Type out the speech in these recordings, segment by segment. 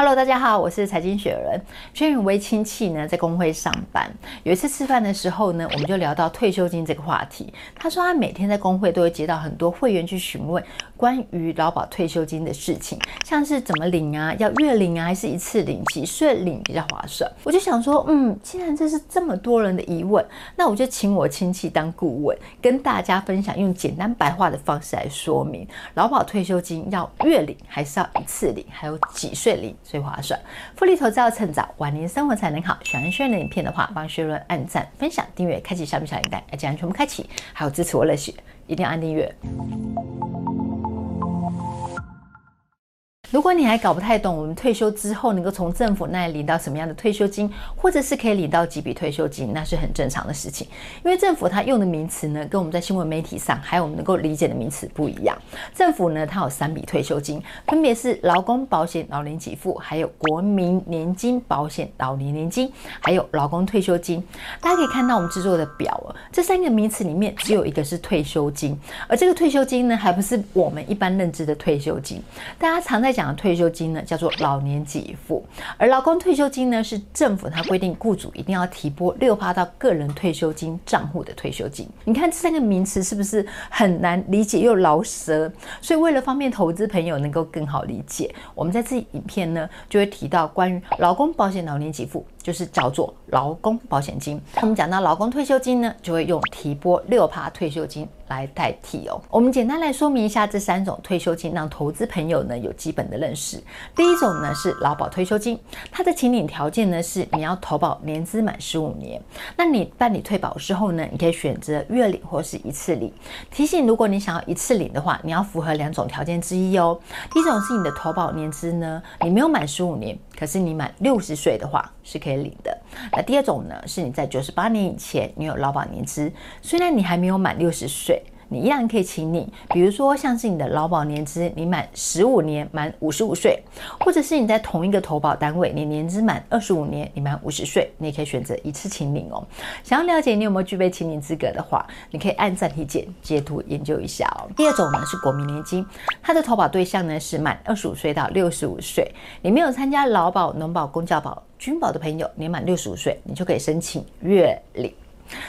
Hello，大家好，我是财经雪人。最近有位亲戚呢在工会上班，有一次吃饭的时候呢，我们就聊到退休金这个话题。他说他每天在工会都会接到很多会员去询问关于劳保退休金的事情，像是怎么领啊，要月领啊，还是一次领，几岁领比较划算？我就想说，嗯，既然这是这么多人的疑问，那我就请我亲戚当顾问，跟大家分享，用简单白话的方式来说明劳保退休金要月领还是要一次领，还有几岁领。最划算，复利投资要趁早，晚年生活才能好。喜欢轩的影片的话，帮轩论按赞、分享、订阅、开启小米小铃铛，而且全部开启，还有支持我乐趣，一定要按订阅。如果你还搞不太懂，我们退休之后能够从政府那里领到什么样的退休金，或者是可以领到几笔退休金，那是很正常的事情。因为政府它用的名词呢，跟我们在新闻媒体上还有我们能够理解的名词不一样。政府呢，它有三笔退休金，分别是劳工保险老年给付，还有国民年金保险老年年金，还有劳工退休金。大家可以看到我们制作的表哦，这三个名词里面只有一个是退休金，而这个退休金呢，还不是我们一般认知的退休金。大家常在讲。讲的退休金呢，叫做老年给付，而劳工退休金呢，是政府它规定雇主一定要提拨六趴到个人退休金账户的退休金。你看这三个名词是不是很难理解又绕舌？所以为了方便投资朋友能够更好理解，我们在这影片呢就会提到关于劳工保险老年给付，就是叫做劳工保险金。我们讲到劳工退休金呢，就会用提拨六趴退休金。来代替哦。我们简单来说明一下这三种退休金，让投资朋友呢有基本的认识。第一种呢是劳保退休金，它的请领条件呢是你要投保年资满十五年。那你办理退保之后呢，你可以选择月领或是一次领。提醒，如果你想要一次领的话，你要符合两种条件之一哦。第一种是你的投保年资呢，你没有满十五年，可是你满六十岁的话是可以领的。那第二种呢，是你在九十八年以前你有劳保年资，虽然你还没有满六十岁。你依然可以请领，比如说像是你的劳保年资，你满十五年，满五十五岁，或者是你在同一个投保单位，你年资满二十五年，你满五十岁，你也可以选择一次请领哦。想要了解你有没有具备请领资格的话，你可以按暂停键截图研究一下哦。第二种呢是国民年金，它的投保对象呢是满二十五岁到六十五岁，你没有参加劳保、农保、公教保、军保的朋友，年满六十五岁，你就可以申请月领。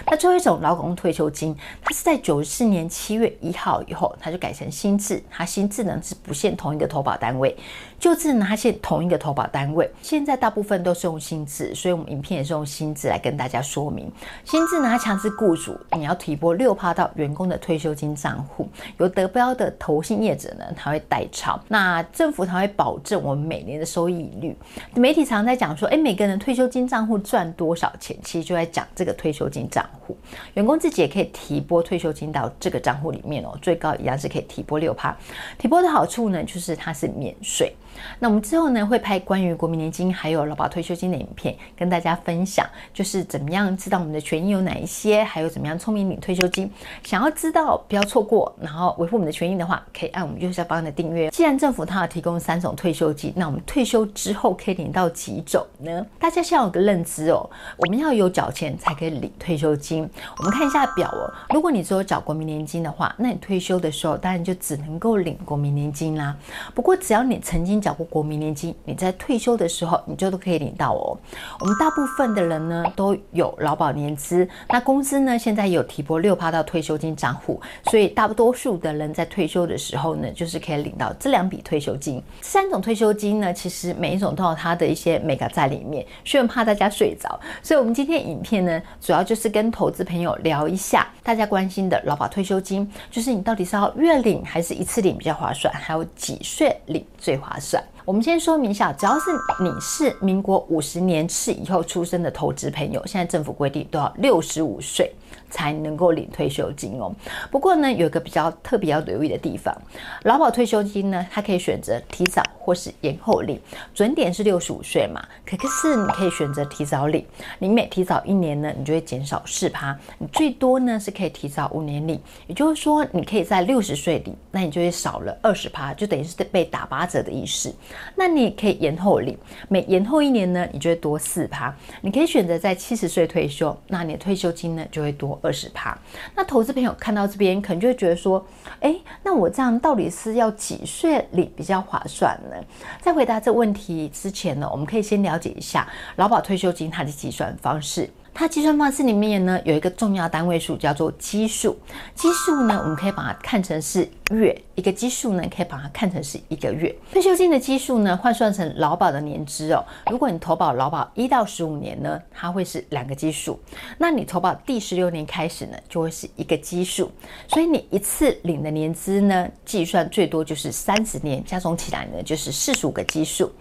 那最后一种劳工退休金，它是在九四年七月一号以后，它就改成新制。它新制呢是不限同一个投保单位，旧制呢它限同一个投保单位。现在大部分都是用新制，所以我们影片也是用新制来跟大家说明。新制呢它强制雇主你要提拨六趴到员工的退休金账户，有得标的投信业者呢，他会代抄。那政府它会保证我们每年的收益率。媒体常在讲说，哎，每个人退休金账户赚多少钱？其实就在讲这个退休金。账户，员工自己也可以提拨退休金到这个账户里面哦，最高一样是可以提拨六趴。提拨的好处呢，就是它是免税。那我们之后呢，会拍关于国民年金还有劳保退休金的影片，跟大家分享，就是怎么样知道我们的权益有哪一些，还有怎么样聪明领退休金。想要知道不要错过，然后维护我们的权益的话，可以按我们右下方的订阅。既然政府它有提供三种退休金，那我们退休之后可以领到几种呢？大家先有个认知哦，我们要有缴钱才可以领退休金。我们看一下表哦，如果你只有缴国民年金的话，那你退休的时候当然就只能够领国民年金啦。不过只要你曾经缴过国民年金，你在退休的时候你就都可以领到哦。我们大部分的人呢都有劳保年资，那公司呢现在有提拨六趴到退休金账户，所以大多数的人在退休的时候呢，就是可以领到这两笔退休金。三种退休金呢，其实每一种都有它的一些眉角在里面，虽然怕大家睡着，所以我们今天影片呢，主要就是跟投资朋友聊一下大家关心的劳保退休金，就是你到底是要月领还是一次领比较划算，还有几岁领最划算。赛我们先说明一下，只要是你是民国五十年次以后出生的投资朋友，现在政府规定都要六十五岁才能够领退休金哦。不过呢，有一个比较特别要留意的地方，劳保退休金呢，它可以选择提早或是延后领，准点是六十五岁嘛。可是你可以选择提早领，你每提早一年呢，你就会减少四趴，你最多呢是可以提早五年领，也就是说，你可以在六十岁领，那你就会少了二十趴，就等于是被打八折的意思。那你可以延后领，每延后一年呢，你就会多四趴。你可以选择在七十岁退休，那你的退休金呢就会多二十趴。那投资朋友看到这边，可能就会觉得说，哎，那我这样到底是要几岁领比较划算呢？在回答这问题之前呢，我们可以先了解一下劳保退休金它的计算方式。它计算方式里面呢，有一个重要单位数叫做基数。基数呢，我们可以把它看成是月；一个基数呢，可以把它看成是一个月。退休金的基数呢，换算成劳保的年资哦。如果你投保劳保一到十五年呢，它会是两个基数。那你投保第十六年开始呢，就会是一个基数。所以你一次领的年资呢，计算最多就是三十年，加总起来呢，就是四十五个基数。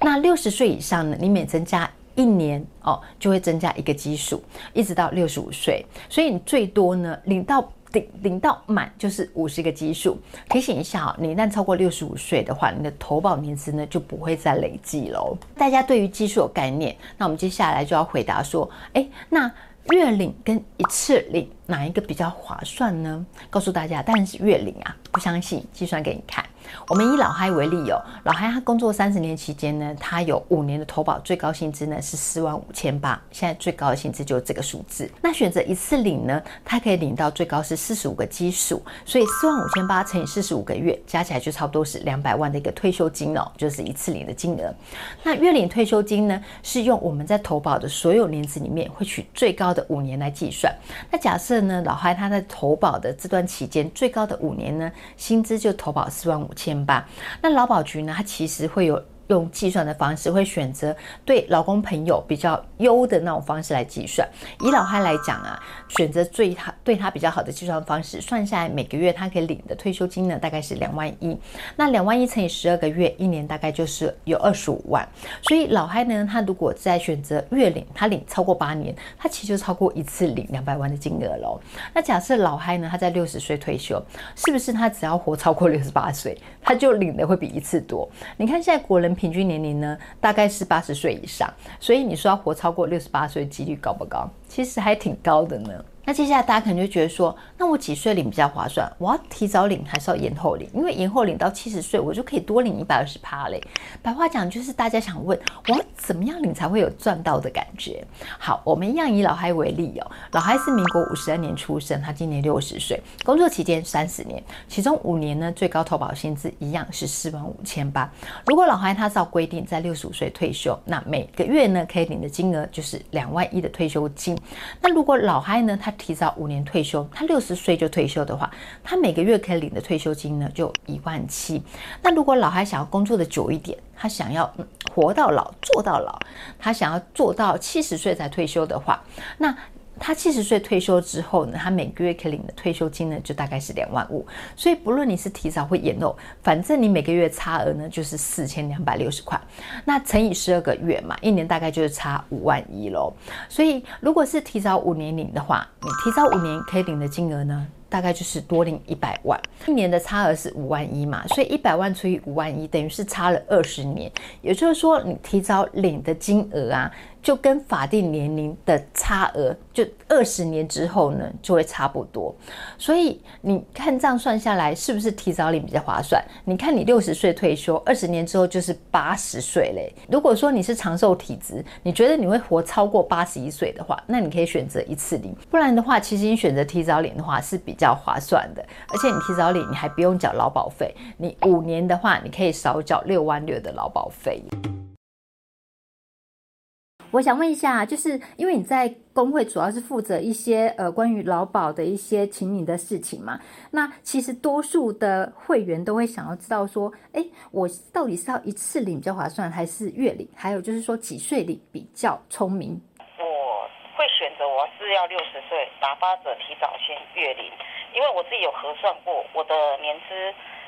那六十岁以上呢，你每增加一年哦，就会增加一个基数，一直到六十五岁，所以你最多呢领到领领到满就是五十个基数。提醒一下哦，你一旦超过六十五岁的话，你的投保年资呢就不会再累计喽。大家对于基数有概念，那我们接下来就要回答说，哎，那月领跟一次领哪一个比较划算呢？告诉大家，当然是月领啊，不相信计算给你看。我们以老嗨为例哦，老嗨他工作三十年期间呢，他有五年的投保，最高薪资呢是四万五千八，现在最高的薪资就是这个数字。那选择一次领呢，他可以领到最高是四十五个基数，所以四万五千八乘以四十五个月，加起来就差不多是两百万的一个退休金哦，就是一次领的金额。那月领退休金呢，是用我们在投保的所有年资里面会取最高的五年来计算。那假设呢，老嗨他在投保的这段期间最高的五年呢，薪资就投保四万五千八，那劳保局呢？它其实会有。用计算的方式，会选择对老公朋友比较优的那种方式来计算。以老嗨来讲啊，选择最他对他比较好的计算方式，算下来每个月他可以领的退休金呢，大概是两万一。那两万一乘以十二个月，一年大概就是有二十五万。所以老嗨呢，他如果在选择月领，他领超过八年，他其实就超过一次领两百万的金额喽。那假设老嗨呢，他在六十岁退休，是不是他只要活超过六十八岁，他就领的会比一次多？你看现在国人。平均年龄呢，大概是八十岁以上，所以你说要活超过六十八岁，几率高不高？其实还挺高的呢。那接下来大家可能就觉得说，那我几岁领比较划算？我要提早领还是要延后领？因为延后领到七十岁，我就可以多领一百二十趴嘞。白话讲就是大家想问，我要怎么样领才会有赚到的感觉？好，我们一样以老嗨为例哦。老嗨是民国五十二年出生，他今年六十岁，工作期间三十年，其中五年呢，最高投保薪资一样是四万五千八。如果老嗨他照规定在六十五岁退休，那每个月呢可以领的金额就是两万一的退休金。那如果老嗨呢他提早五年退休，他六十岁就退休的话，他每个月可以领的退休金呢，就一万七。那如果老韩想要工作的久一点，他想要活到老做到老，他想要做到七十岁才退休的话，那。他七十岁退休之后呢，他每个月可以领的退休金呢，就大概是两万五。所以不论你是提早或延后，反正你每个月差额呢就是四千两百六十块。那乘以十二个月嘛，一年大概就是差五万一喽。所以如果是提早五年领的话，你提早五年可以领的金额呢，大概就是多领一百万。一年的差额是五万一嘛，所以一百万除以五万一，等于是差了二十年。也就是说，你提早领的金额啊。就跟法定年龄的差额，就二十年之后呢，就会差不多。所以你看这样算下来，是不是提早领比较划算？你看你六十岁退休，二十年之后就是八十岁嘞。如果说你是长寿体质，你觉得你会活超过八十一岁的话，那你可以选择一次领。不然的话，其实你选择提早领的话是比较划算的。而且你提早领，你还不用缴劳保费。你五年的话，你可以少缴六万六的劳保费。我想问一下，就是因为你在工会主要是负责一些呃关于劳保的一些请你的事情嘛，那其实多数的会员都会想要知道说，哎，我到底是要一次领比较划算，还是月领？还有就是说几岁领比较聪明？我会选择我是要六十岁打发者提早先月领，因为我自己有核算过，我的年资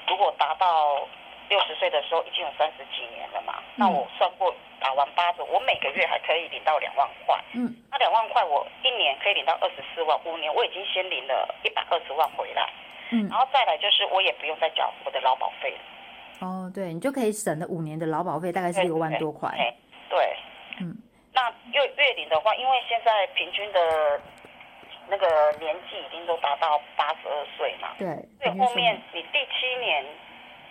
如果达到六十岁的时候已经有三十几年了嘛，嗯、那我算过。打完八折，我每个月还可以领到两万块。嗯，那两万块我一年可以领到二十四万，五年我已经先领了一百二十万回来。嗯，然后再来就是我也不用再缴我的劳保费了。哦，对，你就可以省了五年的劳保费，大概是六万多块。对，对，嗯，那月月领的话，因为现在平均的那个年纪已经都达到八十二岁嘛。对，所以后面你第七年。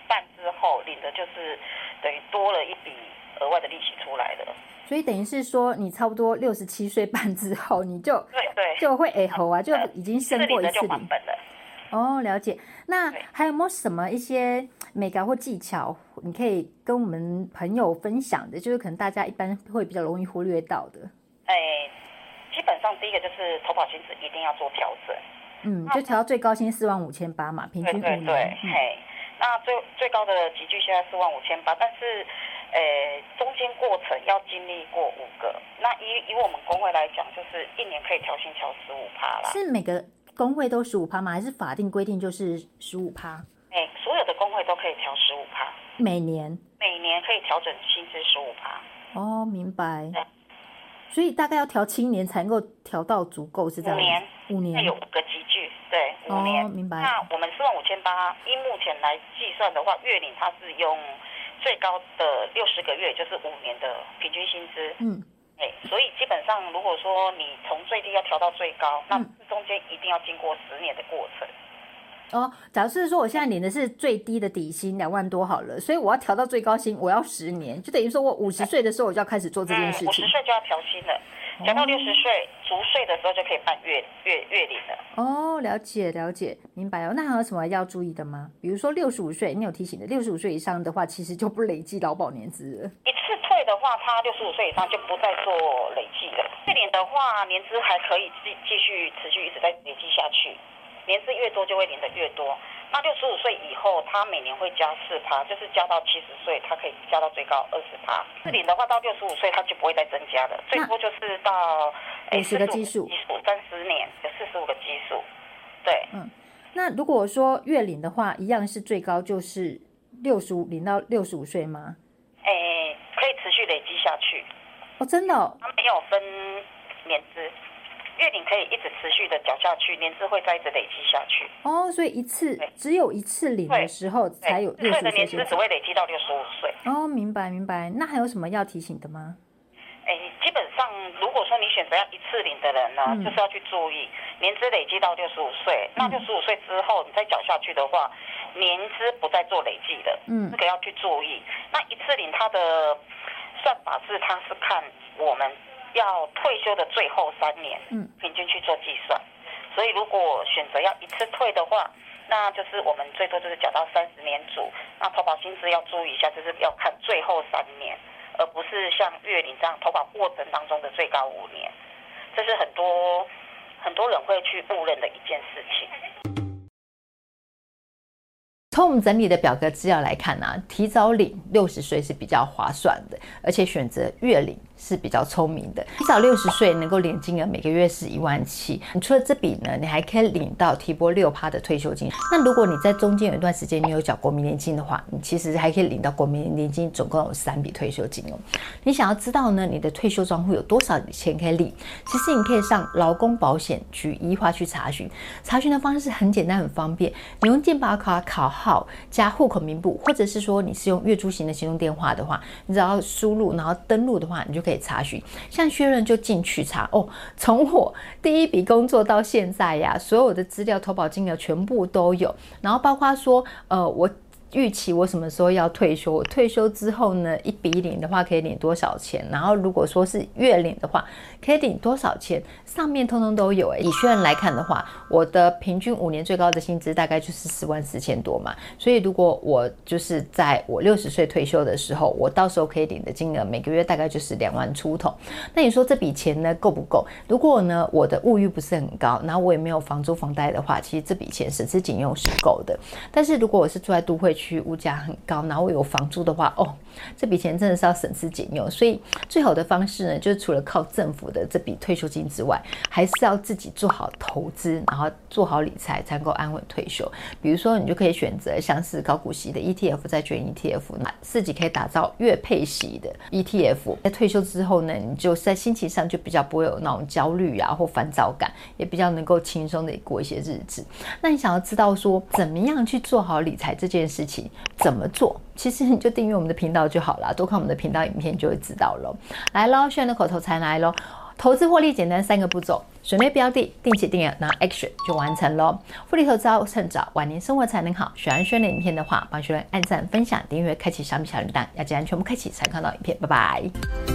半之后领的就是等于多了一笔额外的利息出来的。所以等于是说，你差不多六十七岁半之后，你就对对就会哎吼啊，就已经升过一次领。本了。哦，了解。那还有没有什么一些美感或技巧，你可以跟我们朋友分享的？就是可能大家一般会比较容易忽略到的。哎，基本上第一个就是投保薪资一定要做调整。嗯，就调到最高薪四万五千八嘛，平均五年。对对对，嗯、嘿，那最最高的集距现在四万五千八，但是。呃，中间过程要经历过五个，那以以我们工会来讲，就是一年可以调薪调十五趴啦。是每个工会都十五趴吗？还是法定规定就是十五趴？哎，所有的工会都可以调十五趴。每年？每年可以调整薪资十五趴。哦，明白。所以大概要调七年才能够调到足够，是这样？五年。五年。那有五个集聚，对，五年。哦，明白。那我们四万五千八，依目前来计算的话，月领它是用。最高的六十个月就是五年的平均薪资，嗯，哎，所以基本上如果说你从最低要调到最高，那中间一定要经过十年的过程。哦，假如是说我现在领的是最低的底薪两万多好了，所以我要调到最高薪，我要十年，就等于说我五十岁的时候我就要开始做这件事情。五十岁就要调薪了。讲到六十岁足岁的时候就可以办月月月领了。哦，了解了解，明白了。那还有什么要注意的吗？比如说六十五岁，你有提醒的，六十五岁以上的话，其实就不累计劳保年资了。一次退的话，他六十五岁以上就不再做累计了。月领的话，年资还可以继继续持续一直在累计下去，年资越多就会领的越多。那六十五岁以后，他每年会加四趴，就是加到七十岁，他可以加到最高二十趴。四领的话，到六十五岁他就不会再增加了，最多就是到五十个基数，三十年有四十五个基数。对，嗯，那如果说月领的话，一样是最高就是六十五领到六十五岁吗？哎、欸，可以持续累积下去。哦，真的、哦？他没有分年资。月领可以一直持续的缴下去，年资会再一直累积下去。哦，所以一次只有一次领的时候才有六十岁。对的年资只会累积到六十五岁。哦，明白明白。那还有什么要提醒的吗？哎，基本上如果说你选择要一次领的人呢，嗯、就是要去注意年资累积到六十五岁。那六十五岁之后你再缴下去的话，年资不再做累计的。嗯，这个要去注意。那一次领它的算法是，它是看我们。要退休的最后三年，嗯，平均去做计算，所以如果选择要一次退的话，那就是我们最多就是缴到三十年组。那投保薪资要注意一下，就是要看最后三年，而不是像月领这样投保过程当中的最高五年。这是很多很多人会去误认的一件事情。从我们整理的表格资料来看呢、啊，提早领六十岁是比较划算的，而且选择月领是比较聪明的。提早六十岁能够领金额每个月是一万七，你除了这笔呢，你还可以领到提拨六趴的退休金。那如果你在中间有一段时间你有缴国民年金的话，你其实还可以领到国民年金，总共有三笔退休金哦。你想要知道呢，你的退休账户有多少钱可以领？其实你可以上劳工保险局一化去查询，查询的方式很简单很方便，你用健保卡考号。加户口名簿，或者是说你是用月租型的行动电话的话，你只要输入然后登录的话，你就可以查询。像薛润就进去查哦，从我第一笔工作到现在呀，所有的资料投保金额全部都有，然后包括说呃我。预期我什么时候要退休？我退休之后呢，一笔领的话可以领多少钱？然后如果说是月领的话，可以领多少钱？上面通通都有。哎，以学员来看的话，我的平均五年最高的薪资大概就是四万四千多嘛。所以如果我就是在我六十岁退休的时候，我到时候可以领的金额每个月大概就是两万出头。那你说这笔钱呢够不够？如果呢我的物欲不是很高，然后我也没有房租房贷的话，其实这笔钱省吃俭用是够的。但是如果我是住在都会区，物价很高，然后我有房租的话，哦，这笔钱真的是要省吃俭用。所以最好的方式呢，就是除了靠政府的这笔退休金之外，还是要自己做好投资，然后做好理财，才能够安稳退休。比如说，你就可以选择像是高股息的 ETF、债券 ETF，那自己可以打造月配息的 ETF。在退休之后呢，你就在心情上就比较不会有那种焦虑啊或烦躁感，也比较能够轻松的过一些日子。那你想要知道说怎么样去做好理财这件事怎么做？其实你就订阅我们的频道就好了，多看我们的频道影片就会知道咯。来喽，炫的口头禅来喽。投资获利简单三个步骤：准备标的、定期定额，拿 action 就完成喽。复利投资要趁早，晚年生活才能好。喜欢轩的影片的话，帮轩按赞、分享、订阅、开启小米小铃铛，要记得全部开启才看到影片。拜拜。